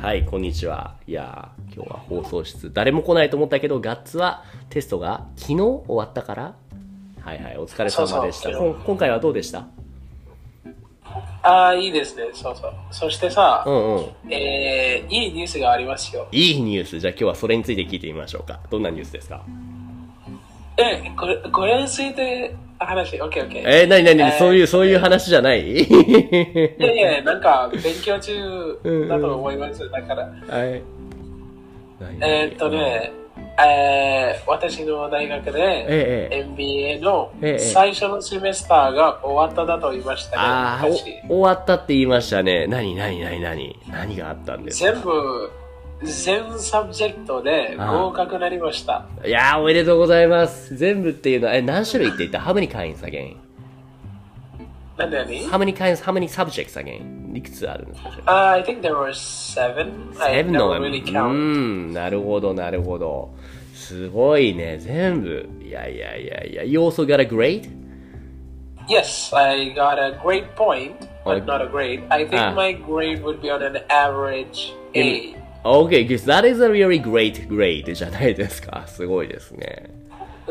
はい、こんにちは。いやー、今日は放送室、誰も来ないと思ったけど、ガッツはテストが昨日終わったから、はいはい、お疲れ様でした。そう今回はどうでした？ああ、いいですね。そうそう。そしてさ、うんうん。えー、いいニュースがありますよ。いいニュース。じゃあ今日はそれについて聞いてみましょうか。どんなニュースですか？え、これ、これについて話、オッケーオッケー。えー、なになに、えーそういう、そういう話じゃない？いやいや、なんか、勉強中だと思います。だから、はい。何えーっと。ね、えー、私の大学で。MBA のええ最初の semester が終わっただと言いましたね。ああ、終わったって言いましたね。何、何、何、何？何があったんですか？全部、全 subject で合格なりました。いやおめでとうございます。全部っていうのはえ何種類って言った？ How many kinds againなん。だよねハムニカインサムニサブジェクトサゲインいくつあるんですかああ、uh, I think there were seven. Seven の、really、うんなるほどなるほど。すごいね。全部。いやいやいやいや You also got a great? Yes, I got a great point but not a great I think ああ my grade would be on an average A、うん Okay, because that is a really great grade じゃないですか。すごいですね。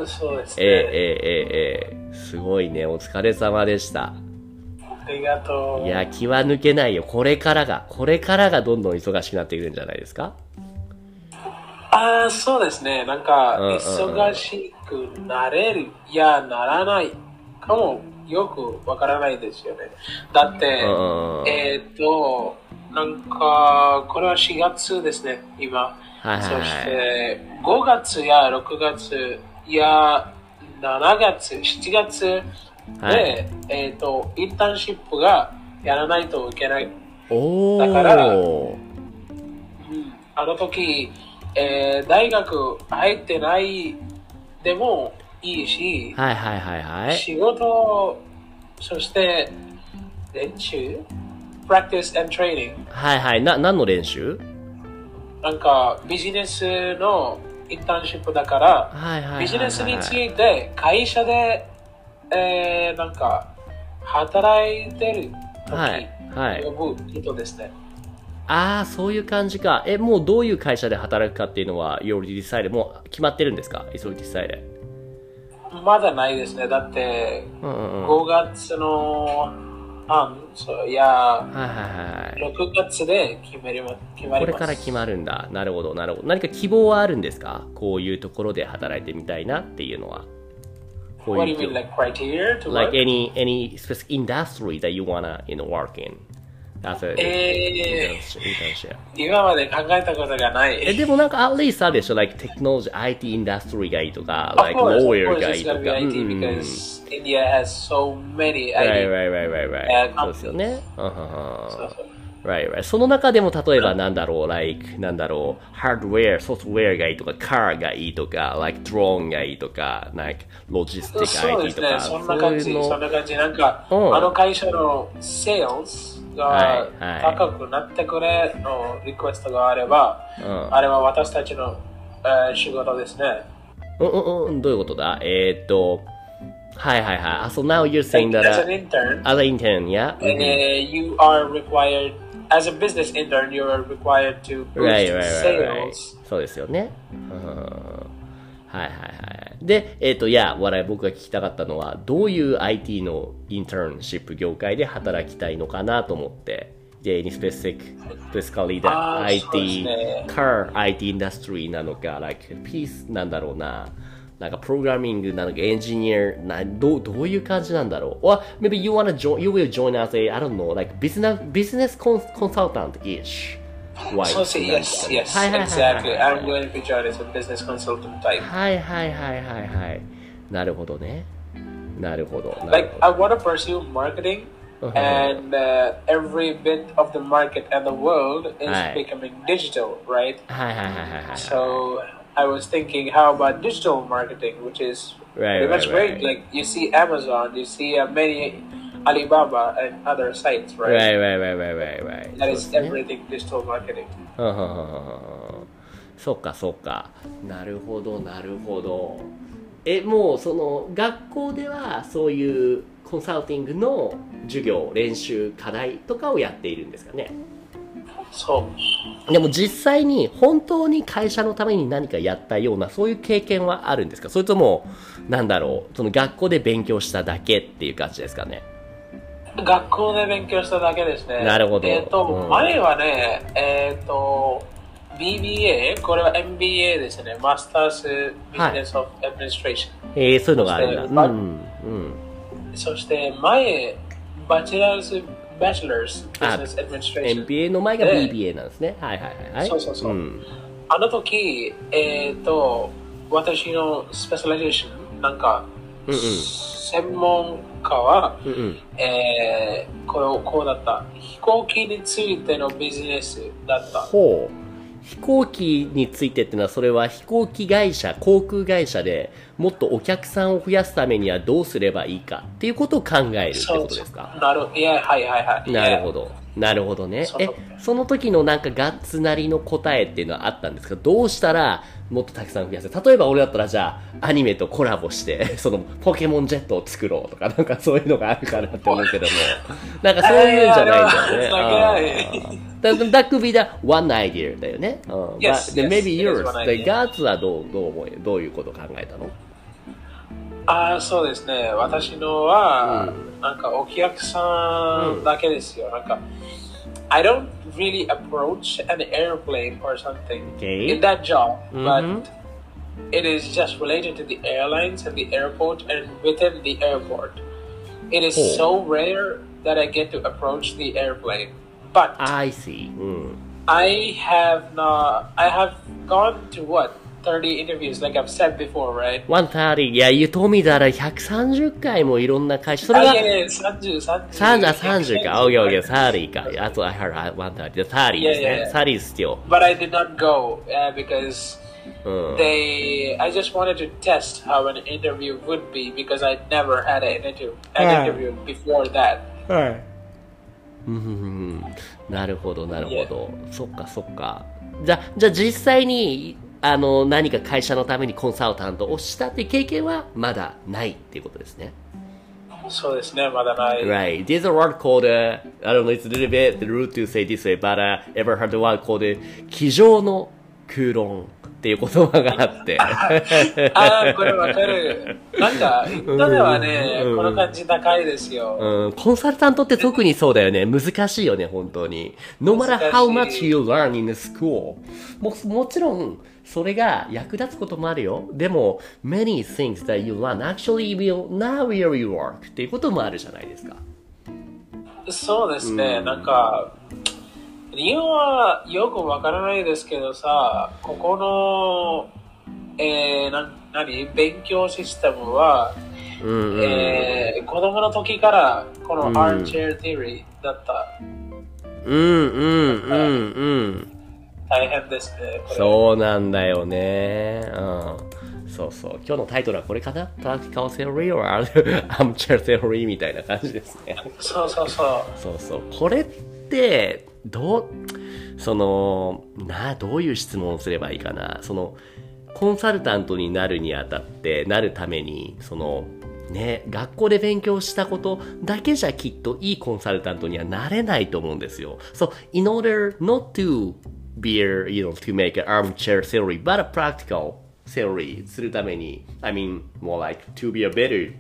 そうですええ、えね。え、ええ、すごいね。お疲れ様でした。ありがとう。いや、気は抜けないよ。これからが、これからがどんどん忙しくなっていくんじゃないですか？ああ、そうですね。なんか、うんうんうん忙しくなれる、いや、ならないかもよくわからないですよね。だって、うんうんえーっと、なんか、これは4月ですね、今。はいはいはいそして、5月や6月や7月、7月で、はいえーっと、インターンシップがやらないといけない。だからうんあの時、えー大学入ってないでもいいし、はいはいはいはい。仕事、そして練習 ?practice and training。はいはい。な、何の練習？なんかビジネスのインターンシップだから、はいはいはいはい。ビジネスについて会社で、えーなんか働いてる時、はいはい呼ぶ人ですね。ああ、そういう感じか。え、もうどういう会社で働くかっていうのは、you already decided もう決まってるんですか ?It's already decided. まだないですね。だって、うんうんうん。5月の半、そういや、はいはいはいはい。6月で決まりま決まります。これから決まるんだ。なるほど、なるほど。何か希望はあるんですかこういうところで働いてみたいなっていうのは。こ What do い you う mean, like criteria to like work? any any specific industry that you wanna you know work in as a え internship. ー、今まで考えたことがない。え、でもなんか、at least あるでしょ like technology, IT industry がいいとか、like lawyer がいいとか。IT because India has so many Right, IT. right, right, right, right. Uh, そうですよね。Right, right. その中でも例えばなんだろう、like, なんだろう、ハードウェア、ソフトウェアがいいとか、カーがいいとか、like, ドローンがいいとか、like, ロジスティックそうで IT とか、。すねそんな感じ。そんな感じ。なんか、うんあの会社の sales が高くなってくれのリクエストがあれば、うんあれは私たちの、えー仕事ですね。うんうんうん、どういうことだえーっと、はいはいはい。あ、so now you're saying that As an uh, intern, as an intern, yeah? uh, you are required, as a business intern, you are required to boost right, right, right. sales. そうですよね。うんはいはいはい。で、えっ、と、いや、笑い僕が聞きたかったのは、どういう IT のインターンシップ業界で働きたいのかなと思って。で、any specific, specifically that あーそうです IT, ね car IT industry なのか、like, piece なんだろうな。なんか、プログラミングなのか、エンジニアな、どう、どういう感じなんだろう ?or maybe you wanna join, you will join as a, I don't know, like, business, business cons- consultant-ish. Why? そうです。Yes, yes, はいはいはいはい exactly. I'm going to be joined as a business consultant type. はいはいはいはいはい。なるほどね。なるほど。なる Like, ほ I want to pursue marketing, Uh-huh. and uh, every bit of the market and the world is Right. becoming digital, right? どはいはいはいはいはい。 So I was thinking, how about digital marketing, which is Right, pretty much right, right. great. Like you see Amazon, you see uh, many Alibaba and other sites, right? Right, right, right, right, right, right. That is everything digital marketing. そっかそっか。なるほどなるほど。え、もうその学校ではそういうコンサルティングの授業、練習、課題とかをやっているんですかね？そう。でも実際に本当に会社のために何かやったようなそういう経験はあるんですか？それともなんだろうその学校で勉強しただけっていう感じですかね？学校で勉強しただけですね。なるほど。えっ、と、うん。前はね、えっ、と、BBA、これは MBA ですね。マスターズビジネスオフアドミニストレーション。えー、そういうのがあるんだ。うんうん。そして前、 Bachelor's、Bachelor's B あ Business Administration。MBA の前がで BBA なんですね。はいはいはいはい。そうそうそう。ん。あの時、えっ、と、私の specialization、なんか、うんうん。専門家は、うんうんえー、こうこうだった。飛行機についてのビジネスだった。ほう飛行機についてってのはそれは飛行機会社航空会社でもっとお客さんを増やすためにはどうすればいいかっていうことを考えるってことですか？なるいや、はいはいはい。なるほど。なるほどね。えその時のなんかガッツなりの答えっていうのはあったんですか？どうしたらもっとたくさん増やせ？る例えば俺だったらじゃあアニメとコラボして、そのポケモンジェットを作ろうとか、なんかそういうのがあるかなって思うけども、なんかそういうんじゃないんだよね。えーうん That, could be the one idea だよね。うん Yes, But maybe yours. idea. ガッツはどう、どう思い、どういうことを考えたの？ああ、そうですね。私のは、なんかお客さんだけですよ。なんか、I don't really approach an airplane or something Okay. in that job, Mhm. but it is just related to the airlines and the airport and within the airport. It is Oh. so rare that I get to approach the airplane. But I see. うん。 I have not, I have gone to what? 30 interviews, like I've said before, right? 130. Yeah, you told me that 130回もいろんな会社。それはあいやいや30、30。 30, あ30か。OK, OK, 30か。あと、I heard 130. 30ですね。 Yeah, yeah, yeah. 30 is still. But I did not go uh, because うん。 they, I just wanted to test how an interview would be because I never had an interview, an Ah. interview before that. うんうんうんなるほど、なるほど。そっか、そっか。じゃあ、じゃあ実際に、 あの何か会社のためにコンサルタントをしたっていう経験はまだないっていうことですね。そうですね、まだない。Right. There's a word called,、I don't know, it's a little bit rude to say this way, but I、ever heard a word called 机上の空論っていう言葉があって。ああ、これわかる。なんか、人ではね、この感じ高いですよ。うん、コンサルタントって特にそうだよね。難しいよね、本当に。No matter how much you learn in school. もちろん、それが役立つこともあるよ。でも、many things that you learn actually will not really work っていうこともあるじゃないですか。そうですね、なんか、理由はよくわからないですけどさ、ここの、えー、な何？勉強システムは、うんうん。えー、子供の時からこのうん armchair theory だった。うんうんうんうん。大変ですね。そうなんだよね。うん。そうそう。今日のタイトルはこれかな ?Practical Theory or Armchair Theory みたいな感じですね。そうそうそう。そうそう。これって、どう、その、な、どういう質問をすればいいかな？その、コンサルタントになるにあたって、なるために、その、ね、学校で勉強したことだけじゃきっといいコンサルタントにはなれないと思うんですよ。So, in order not to be, a, you know, to make an armchair theory, but a practical theory するために、I mean, more like to be a better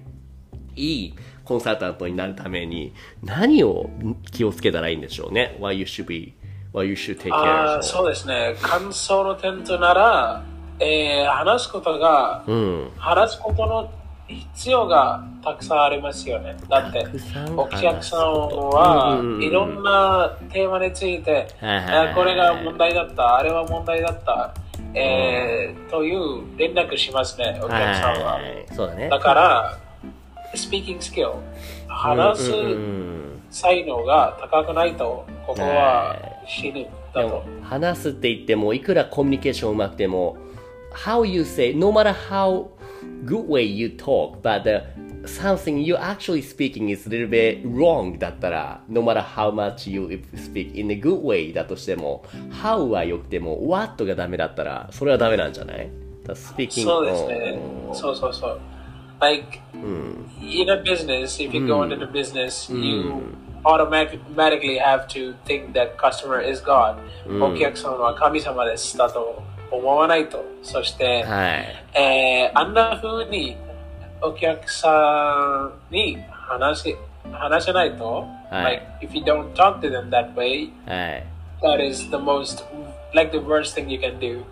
いいコンサルタントになるために何を気をつけたらいいんでしょうね ?Why you should be, why you should take あ care あ、of そうですね。感想の点となら、えー、話すことが、うん。話すことの必要がたくさんありますよね。だってお客さんはいろんなテーマについて、あこれが問題だった、あれは問題だった、えー、という連絡しますね、お客さんは。はい。そうだね。だから、speaking skill、話すうんうんうん才能が高くないと、ここは死ぬでだとも。話すって言ってもいくらコミュニケーションうまくても how you say no matter how good way you talk but the, something you actually speaking is a little bit wrong だったら no matter how much you speak in a good way だとしても how は良くても what がダメだったらそれはダメなんじゃないそうですねう。んそうそうそう。Like, うん in a business, if you go into the business, you automatically have to think that customer is God、お客さんは神様ですだと思わないと。そして、はい。えーあんな風にお客さんに話し話せないと、はい like if you don't talk to them that way, はい。that is the most like the worst thing you can do.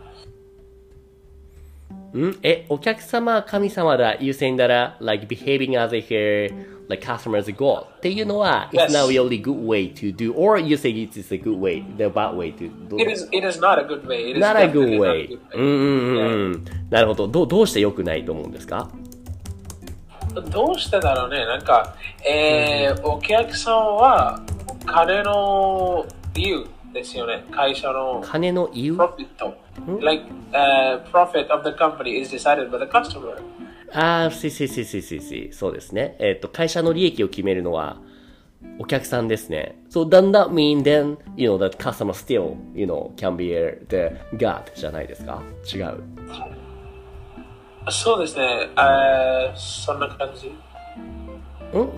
んえ、お客様は神様だ。You saying that, uh, like behaving as if you're like customer is a god っていうのは、it's Yes. not really good way to do, or you say it's a good way, the bad way to do. It is it is not a good way. It is not a good not a way. うんうんうんうん。なるほど。どう、どうして良くないと思うんですかどうしてだろうねなんか、えーお客さんは金の理由ですよね。会社の金の言う profit. Like, uh, profit of the company is decided by the customer. ああ、しししししし、そうですね。えっ、と、会社の利益を決めるのは、お客さんですね。So, does that mean then, you know, that customer still, you know, can be the God じゃないですか違う。そうですね。あーそんな感じ。ん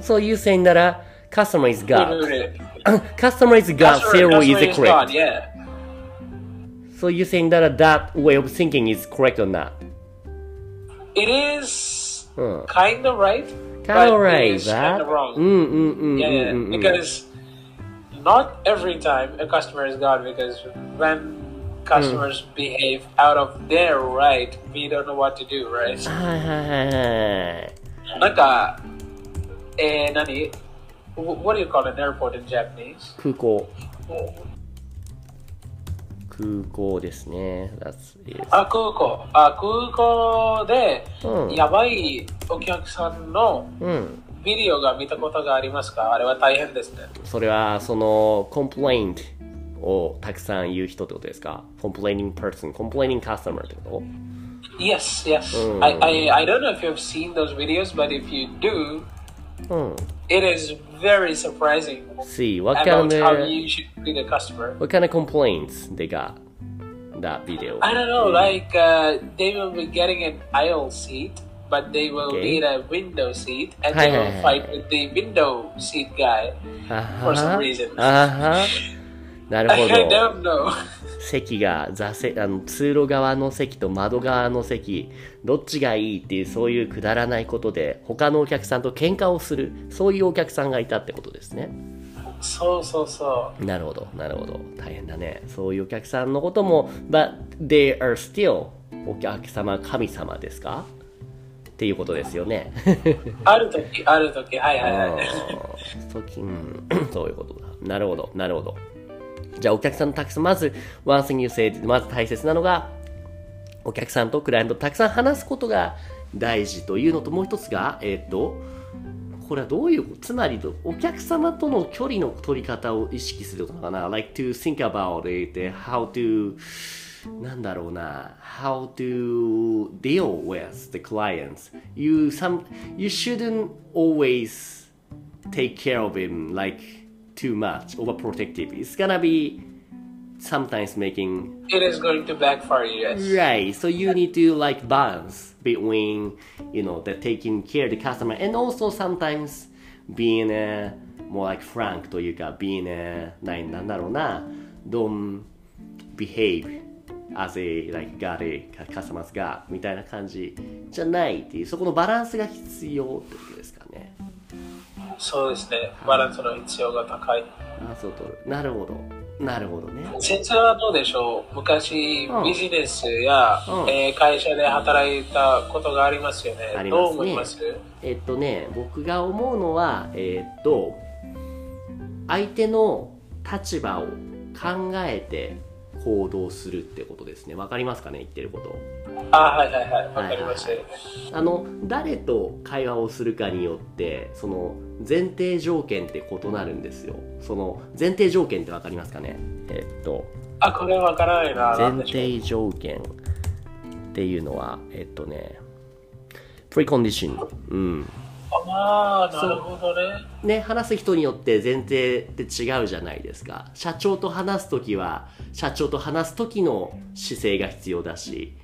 So, you saying なら、customer is う God. んうん customer is God, Customer- zero is customer God, correct. yeah. So, you saying that that way of thinking is correct or not? It is うん。 kind of right. kind of but it right, is that? kind of wrong. うんうんうんうん Yeah, う yeah, んうん。 because not every time a customer is God. Because when customers behave out of their right, we don't know what to do, right? はいはいはいはい。なんか、えー、何 Wh- What do you call an airport in Japanese? 空港。空港ですね。あ、空港。あ、空港で、うんやばいお客さんのうん。ビデオが見たことがありますかあれは大変ですね。それは、その、コンプレイントをたくさん言う人ってことですか ?complaining person, complaining customer ってこ Yes, yes. Mm. I, I, I don't know if you've seen those videos, but if you do, とうん。it is very surprising See, what about kind how of, you should treat a customer. what kind of complaints they got? That video. I don't know, like uh, they will be getting an aisle seat, but they will Okay. need a window seat, and Hi, they hi, will hi, fight hi. with the window seat guy. あ for some は reason. あはなる I ほど。 don't know. 席が座席あの通路側の席と窓側の席どっちがいいっていうそういうくだらないことで他のお客さんと喧嘩をするそういうお客さんがいたってことですね。そうそうそなるほどなるほど。大変だね。そういうお客さんのことも But they are still お客様神様ですか？っていうことですよね。う。ある時、ある時、はいはいはい。時うん。そういうことだ。なるほどなるほどじゃあお客さんとたくさんまず One thing you said まず大切なのがお客さんとクライアントたくさん話すことが大事というのともう一つがえっ、とこれはどういうつまりお客様との距離の取り方を意識するのかな like to think about it how to なんだろうな how to deal with the clients you some you shouldn't always take care of him like too much overprotective it's gonna be sometimes making It is going to backfire you, yes. right so you need to like balance between you know the taking care of the customer and also sometimes being a more like frank というか being a なんだろうな don't behave as a like got a customer's got みたいな感じじゃないっていうそこのバランスが必要ってことですかねそうですね。バランスの必要が高い。あそうと。なるほど。なるほどね。先生はどうでしょう？昔、うん。ビジネスや、うん。えー会社で働いたことがありますよね。ありますね。どう思います？えっとね僕が思うのはえっと相手の立場を考えて行動するってことですね。わかりますかね？言ってること。あ、はいはいはい。わかります。はいはいあの誰と会話をするかによってその前提条件って異なるんですよ。その前提条件ってわかりますかね？えっと。あ、これわからないな。前提条件っていうのはえっとね precondition うんああ、なるほどね。ね、話す人によって前提って違うじゃないですか。社長と話す時は社長と話す時の姿勢が必要だし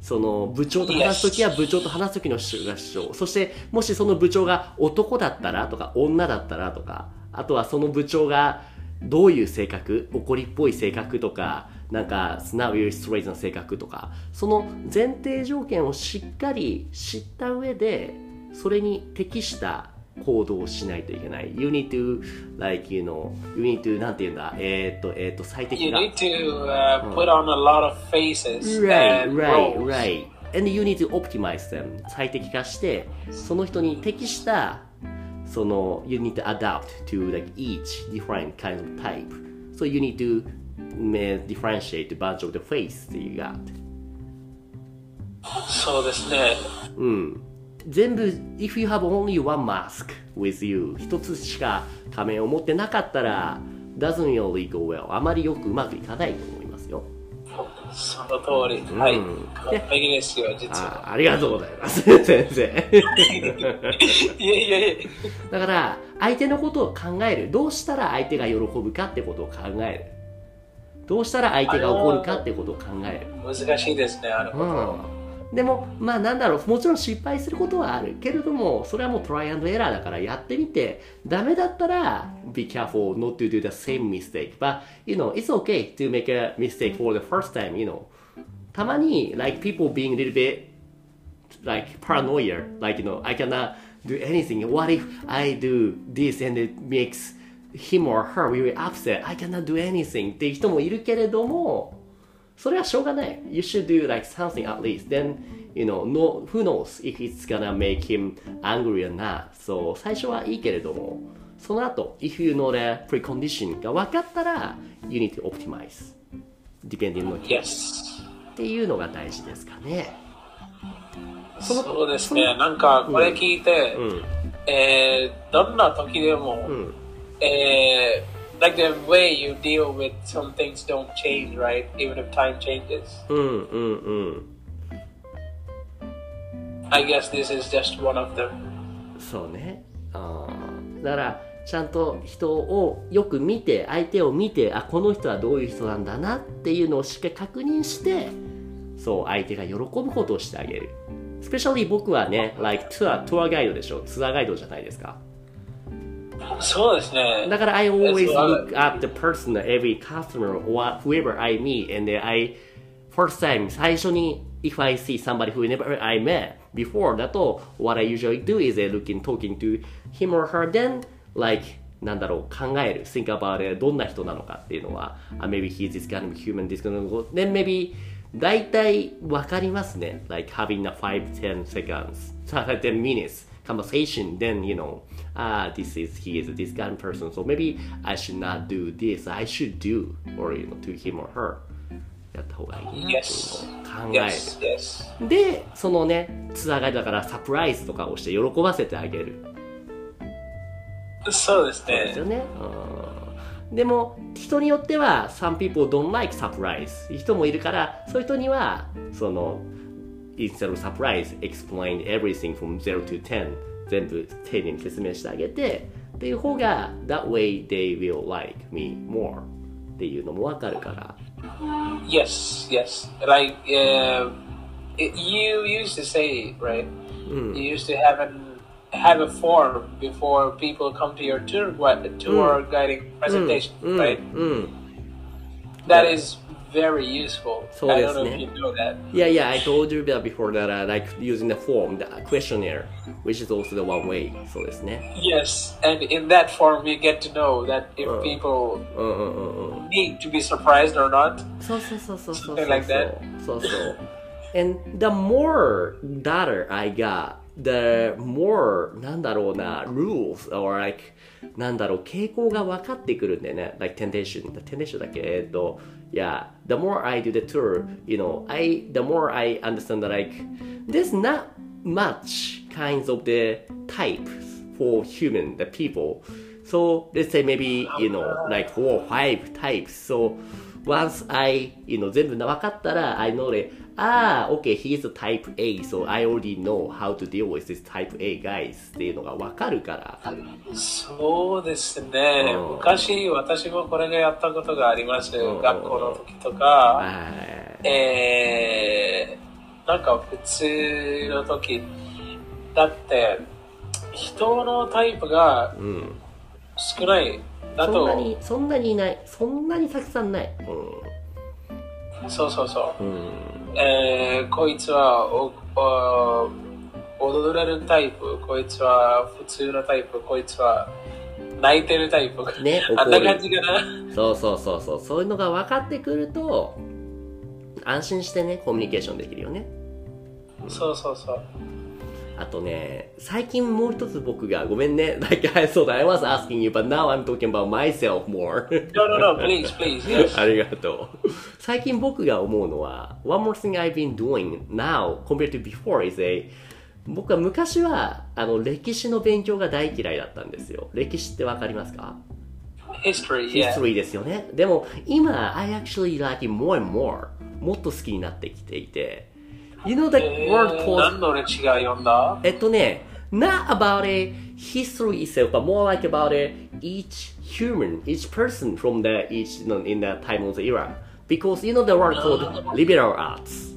その部長と話す時は部長と話す時の姿勢が必要そしてもしその部長が男だったらとか女だったらとかあとはその部長がどういう性格怒りっぽい性格とかなんか素直よりストレートな性格とかその前提条件をしっかり知った上でそれに適した行動をしないといけない。You need to, like, you know, you need to, なんて言うんだ、えー、っと、えー、っと、最適 You な。need to uh, put on a lot of faces Right, right, right. And you need to optimize them. 最適化して、その人に適した、その、you need to adapt to like each different kind of type. So you need to uh, differentiate a bunch of the face that you got. そうですね。うん。全部、if you have only one mask with you, 一つしか仮面を持ってなかったら、doesn't really go well. あまりよくうまくいかないと思いますよ。その通り。はい。うん完璧ですよ、実は。あありがとうございます、先生。いやいやいや。だから、相手のことを考える。どうしたら相手が喜ぶかってことを考える。どうしたら相手が怒るかってことを考える。難しいですね、あのこと。うん、でもまあなんだろうもちろん失敗することはあるけれどもそれはもうトライアンドエラーだからやってみてダメだったら be careful not to do the same mistake but you know it's okay to make a mistake for the first time you know たまに like people being a little bit like paranoia like you know I cannot do anything what if I do this and it makes him or her really upset I cannot do anything っていう人もいるけれどもそれはしょうがない。You should do like something at least. Then, you know, no, who knows if it's gonna make him angry or not. So, 最初はいいけれども、その後、if you know the precondition が分かったら、you need to optimize. depending on. Yes. っていうのが大事ですかね。そうですね。なんか、これ聞いて、うん。えーどんな時でも、うん。えー like the way you deal with some things don't change, right? Even if time changes. Mm, mm, mm. I guess this is just one of them. そうね。ああ。だから、ちゃんと人をよく見て、相手を見て、あ、この人はどういう人なんだなっていうのをしっかり確認して、そう、相手が喜ぶことをしてあげる。スペシャリー僕はね、like ツアー、ツアーガイドでしょ？ツアーガイドじゃないですか。そうですね。だから I always look at the person, every customer or whoever I meet and then I first time 最初に if I see somebody who never I met before だと what I usually do is I look in talking to him or her then like なんだろう考える think about it どんな人なのかっていうのは、uh, maybe he's this kind of human this kind of then maybe 大体わかりますね like having a 5 10 seconds 10 minutes conversation then you know ah this is he is this kind of person so maybe I should not do this I should do or you know to him or her やった方がいいなっていうのを.考える Yes, yes. でそのねツアーガイドだからサプライズとかをして喜ばせてあげるそうですね。ですよね、うん、でも人によっては some people don't like surprise 人もいるからそういう人にはその instead of surprise explain everything from 0 to 10全部丁寧に説明してあげてっていう方が that way they will like me more っていうのもわかるから Yes, yes. Like uh, it, you used to say, right? You used to have an have a form before people come to your tour gui- tour guiding presentation, うん right? うん That is very useful. そう I で don't す know ね。 if you know that. Yeah, yeah, I told you that before that uh, like using the form, the questionnaire, which is also the one way. そうですね。 Yes, and in that form, you get to know that if Uh. people うんうんうんうん。 need to be surprised or not. そうそうそうそうそうそう。 Something like that. そうそう。And the more data I got, the more なんだろうな rules or like なんだろう傾向が分かってくるんだよね。Like temptation, the temptation だっけえっと Yeah, the more I do the tour, you know, I the more I understand that like there's not much kinds of the types for human, the people. So let's say maybe, you know, like four or five types. So once I, you know, 全部分かったら、I know that, ah, okay, he's a type A, so I already know how to deal with this type A guys っていうのが分かるから。そうですねうん。昔、私もこれでやったことがあります。ん学校の時とか。はい。えー、なんか普通の時だって人のタイプがうん。少ない。だと、そんなに、そんなにいない。そんなにたくさんない。そうそうそう。うん。うん。えー、こいつは踊れるタイプ、こいつは普通のタイプ、こいつは泣いてるタイプ。ね あんな感じかな。そうそうそうそう。そういうのが分かってくると、安心してね、コミュニケーションできるよね。そうそうそう。あとね、最近もう一つ僕が、ごめんね。Like I thought I was asking you, but now I'm talking about myself more. No, no, no, please, please, yes. ありがとう。最近僕が思うのは、One more thing I've been doing now compared to before is a 僕は昔はあの歴史の勉強が大嫌いだったんですよ。歴史ってわかりますか History, yeah. history ですよね。でも今、I actually like it more and more. もっと好きになってきていて。You know the え word ー called 何の歴史が読んだえっとね、not about a history itself, but more like about a each human, each person from the each you know, in the time of the era. Because you know the word called liberal arts.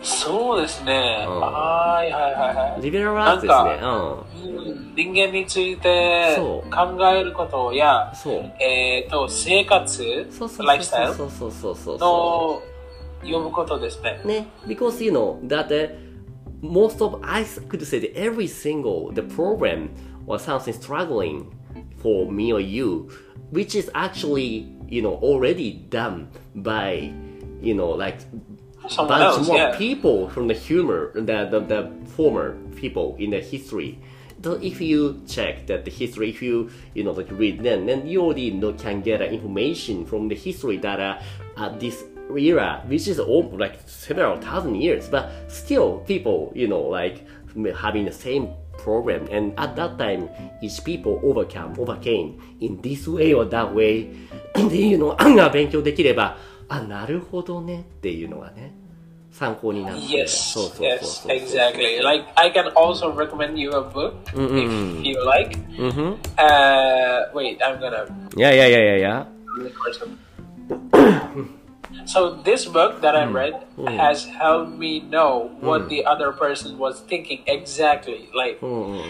そうですね。うんはいはいはいはい。liberal なん arts ですね。かうん。うん人間についてそう考えることや、そう。えっ、と、生活そうそうライフスタイルそうそうそうそうその 読むことですね。う。ね。Because you know that uh, most of I could say that every single the program or something struggling for me or you, which is actually you know already done by you know like Someone bunch else, more yeah. people from the humor, the, the, the former people in the history. So if you check that the history, if you you know like read then, then you already know, can get uh, information from the history that uh, at this era, which is all, like several thousand years, but still people you know like having the same program, and at that time each people overcome overcame in this way or that way っていうのが勉強できればあなるほどねっていうのがね参考になる Yes, そうそうそう yes, そう exactly. Like I can also recommend you a book Mm-hmm. if you like. うんふん Uh, wait, I'm gonna いやいやい やいやいや record some. so this book that I read has helped me know what the other person was thinking exactly. Like うんうん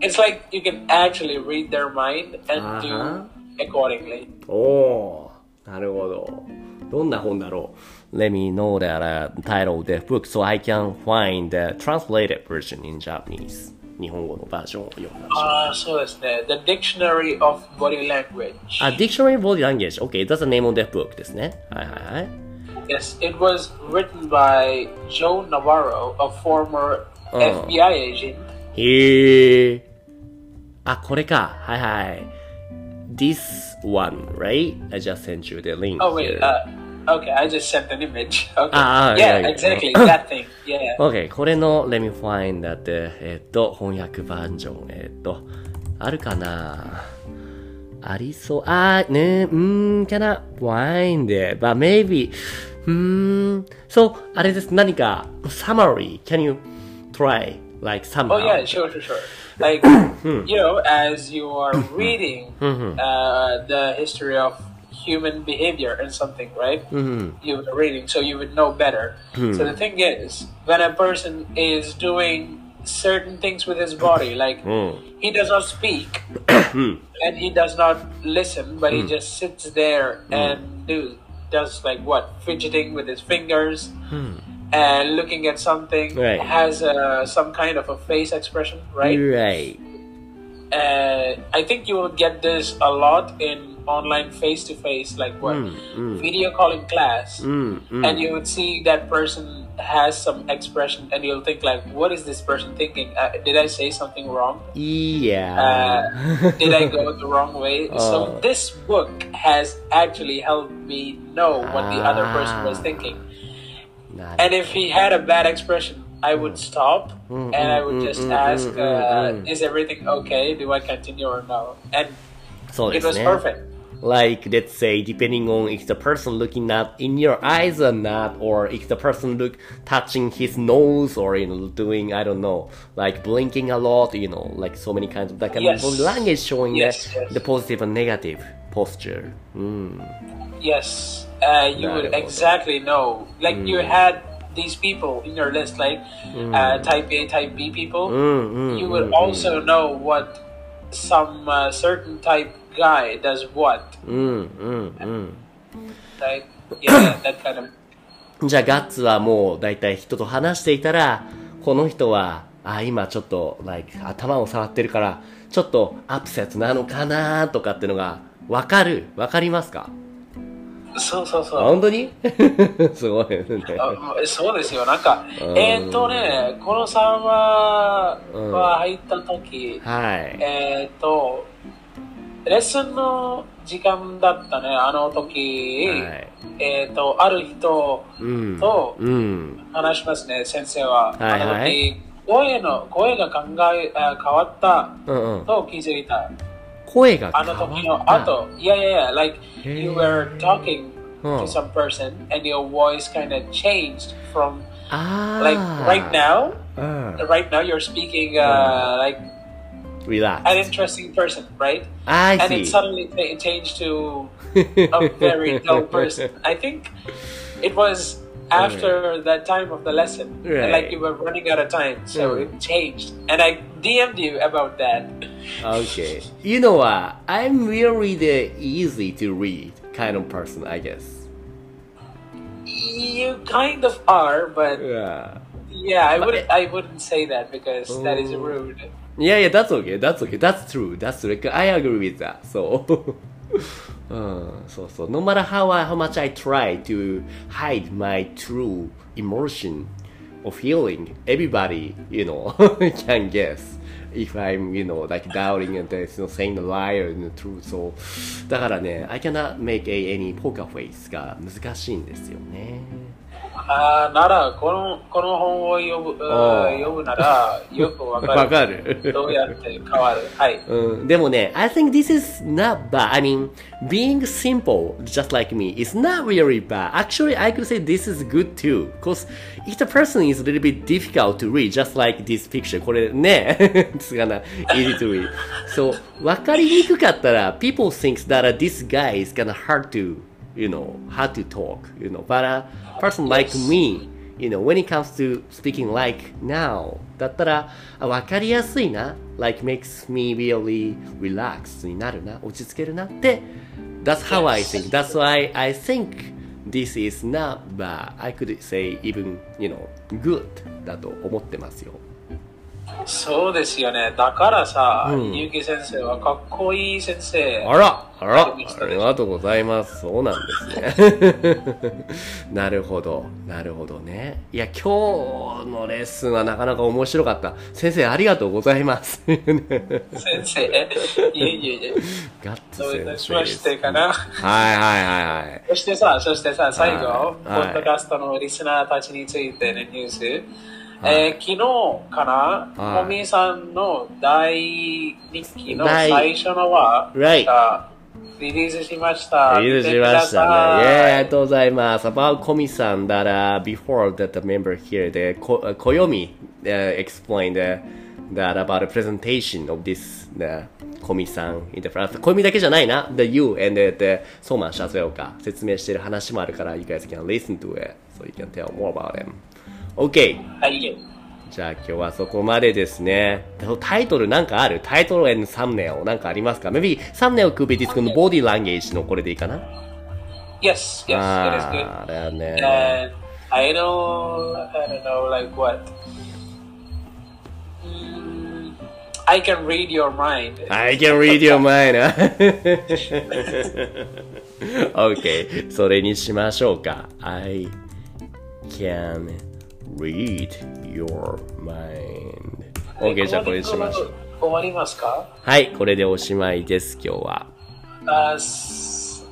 it's like you can actually read their mind and Uh-huh. do accordingly. おおーなるほどどんな本だろう Let me know the uh, title of the book so I can find the translated version in Japanese 日本語のバージョンを読んだ Ah, so it's the, the Dictionary of Body Language. あ Dictionary of Body Language OK that's the name of the book ですねはいはいはい Yes, it was written by Joe Navarro, a former Oh. FBI agent. へえ。あ、これか。はいはい。This one, right? I just sent you the link. Oh wait, here. uh, Okay, I just sent an image. Okay. Ah, ah, yeah, yeah, exactly. That thing. Yeah. Okay, これの Let me find that uh, えっと翻訳バージョンえっとあるかなありそう。あね、うん、cannot find it, but maybe. うん、so あれです。何か Can you try like somehow? Oh yeah, sure, sure, sure. Like hmm. you know, as you are reading hmm, hmm. uh, the history of human behavior and something, right? Mm-hmm. You were reading, so you would know better. Hmm. So the thing is, when a person is doing certain things with his body, like hmm. he does not speak hmm. and he does not listen, but he just sits there and do does like what fidgeting with his fingers and looking at something Right. has uh, some kind of a face expression, right? Right. Uh, I think you will get this a lot in online face to face, like what mm, mm. video calling class, mm, mm, and you would see that person has some expression, and you'll think like, "What is this person thinking? Uh, did I say something wrong? Yeah. Uh, did I go the wrong way?" Oh. So this book has actually helped me know what the other person was ah. thinking. And if he had a bad expression, I would mm. stop mm, and I would just ask, uh, "Is everything okay? Do I continue or no?" And so it was perfect. Like, let's say, depending on if the person looking at in your eyes or not, or if the person look touching his nose or you know doing I don't know, like blinking a lot, you know, like so many kinds of that kind Yes. of language showing Yes, the, yes. the positive and negative posture. Mm. Yes, uh, you would exactly know. Like you had these people in your list, like uh, Type A, Type B people. Mm, mm, you would mm, also know what some uh, certain type guy does what, うんうんうん right? Yeah, that kind of. じゃあガッツはもう大体人と話していたら、この人は、あ、今ちょっと、like, 頭を触ってるから、ちょっとアップセットなのかなとかっていうのが、わかるわかりますか？そうそうそう。本当に？すごいね。あそうですよ。なんかうん、えーっとね、このさんは、うんは入った時、はい。えーっと、レッスンの時間だったね、あの時、はい。えーっと、ある人うん。とうん。話しますね、先生は。はいはいあの時声の、声が考え、あ変わったうんうん。と気づいた。声があ変わった。の時の後、いやいやいや、like, you were talking うん to some person and your voice kind of changed from like right now うん。right now you're speaking uh, like relax. an interesting person right I and it suddenly cha- changed to a very dull person i think it was after that time of the lesson Right. like you were running out of time so Mm. it changed and i dm'd you about that Okay. You know what? I'm really the easy to read kind of person, I guess. you kind of are but Yeah. yeah i But- wouldn't i wouldn't say that because that is Oh. rude Yeah, yeah, that's okay. That's okay. That's true. That's true. I agree with that. So, うん、そうそう。No matter how, I, how much I try to hide my true emotion or feeling, everybody, you know, can guess if I'm, you know, like doubting and you know, saying the lie or the truth. So, だからね、I cannot make a, any poker face が難しいんですよね。あーならこのこの本を読むあー読むならよくわかるわかるどうやって変わるはいうん、でもね、I think this is not bad. I mean, being simple, just like me, is not really bad. Actually, I could say this is good too. Because if the person is a little bit difficult to read, just like this picture, これね、つがな、easy to read. So, わかりにくかったら、people thinks that uh, this guy is gonna hard to, you know, hard to talk, you know. But a person like me, you know, when it comes to speaking like now, だったら、あ、わかりやすいな。like makes me really relax になるな。落ち着けるなって。That's how I think. That's why I think this is not bad. I could say even, you know, good だと思ってますよ。 そうですよねだからさ、うんゆうき先生はかっこいい先生あらあらありがとうございます。そうなんですね。なるほど。なるほどね。いや、今日のレッスンはなかなか面白かった。先生、ありがとうございます。先生いえいえいえガッツどうい先たしまし。てかなはいはいはいはい。そしてさ、そしてさ、最後、はいポッドキャストのリスナーたちについてのニュース、えー昨日かな、はいもみさんの大人気の大最初のは、Right あリリースしました。リリースしましたね。イェーイ、ありがとうございます。About Komi-san that、uh, before that the member here, the Ko, uh, Koyomi uh, explained uh, that about the presentation of this the Komi-san in the front. 小読だけじゃないな。The you and the, the Soman Shazwell が説明してる話もあるから、you guys can listen to it so you can tell more about them. OK! はい。じゃあ今日はそこまでですね。タイトルなんかあるタイトル and thumbnail なんかありますか ?maybe thumbnail could be this この body language のこれでいいかな Yes, yes, it is good. あーだよね。And I know, I don't know, like what? Mm, I can read your mind. I can read your mind. OK, それにしましょうか。I can read your mind. OK, じゃあこれにしましょう。終わりますか？はい、これでおしまいです、今日は。あす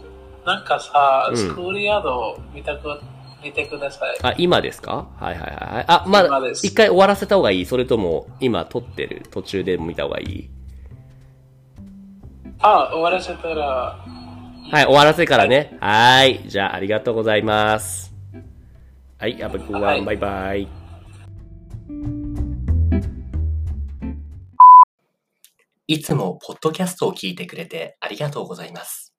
なんかさ、うんスクールヤード見たく見てください。あ、今ですか？はいはいはい。あ、まだ、今です一回終わらせた方がいい？それとも、今撮ってる途中で見た方がいい？あ、終わらせたら、はい、終わらせからね。はーい。じゃあ、ありがとうございます。はい、アブ君は、バイバイ。いつもポッドキャストを聞いてくれてありがとうございます。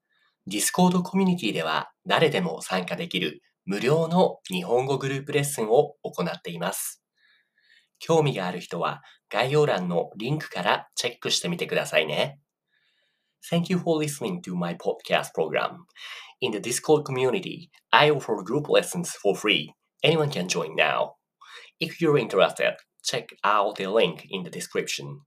Discord コミュニティでは誰でも参加できる無料の日本語グループレッスンを行っています。興味がある人は概要欄のリンクからチェックしてみてくださいね。Thank you for listening to my podcast program. In the Discord community, I offer group lessons for free. Anyone can join now. If you're interested, check out the link in the description.